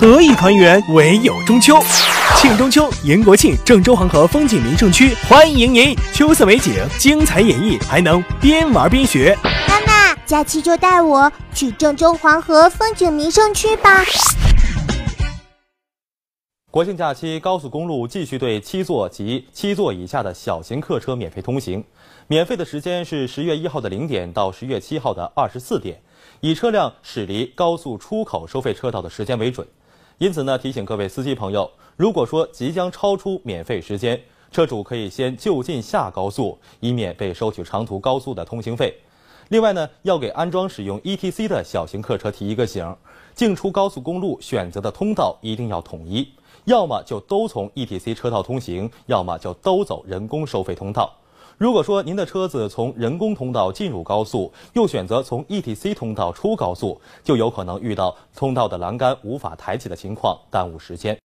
何以团圆？唯有中秋。庆中秋，迎国庆，郑州黄河风景名胜区欢迎您！秋色美景，精彩演绎，还能边玩边学。妈妈，假期就带我去郑州黄河风景名胜区吧。国庆假期，高速公路继续对七座及七座以下的小型客车免费通行。免费的时间是十月一号的零点到十月七号的二十四点，以车辆驶离高速出口收费车道的时间为准。因此呢，提醒各位司机朋友。如果说即将超出免费时间，车主可以先就近下高速，以免被收取长途高速的通行费。另外呢，要给安装使用 ETC 的小型客车提一个醒：进出高速公路选择的通道一定要统一，要么就都从 ETC 车道通行，要么就都走人工收费通道。如果说您的车子从人工通道进入高速，又选择从 ETC 通道出高速，就有可能遇到通道的栏杆无法抬起的情况，耽误时间。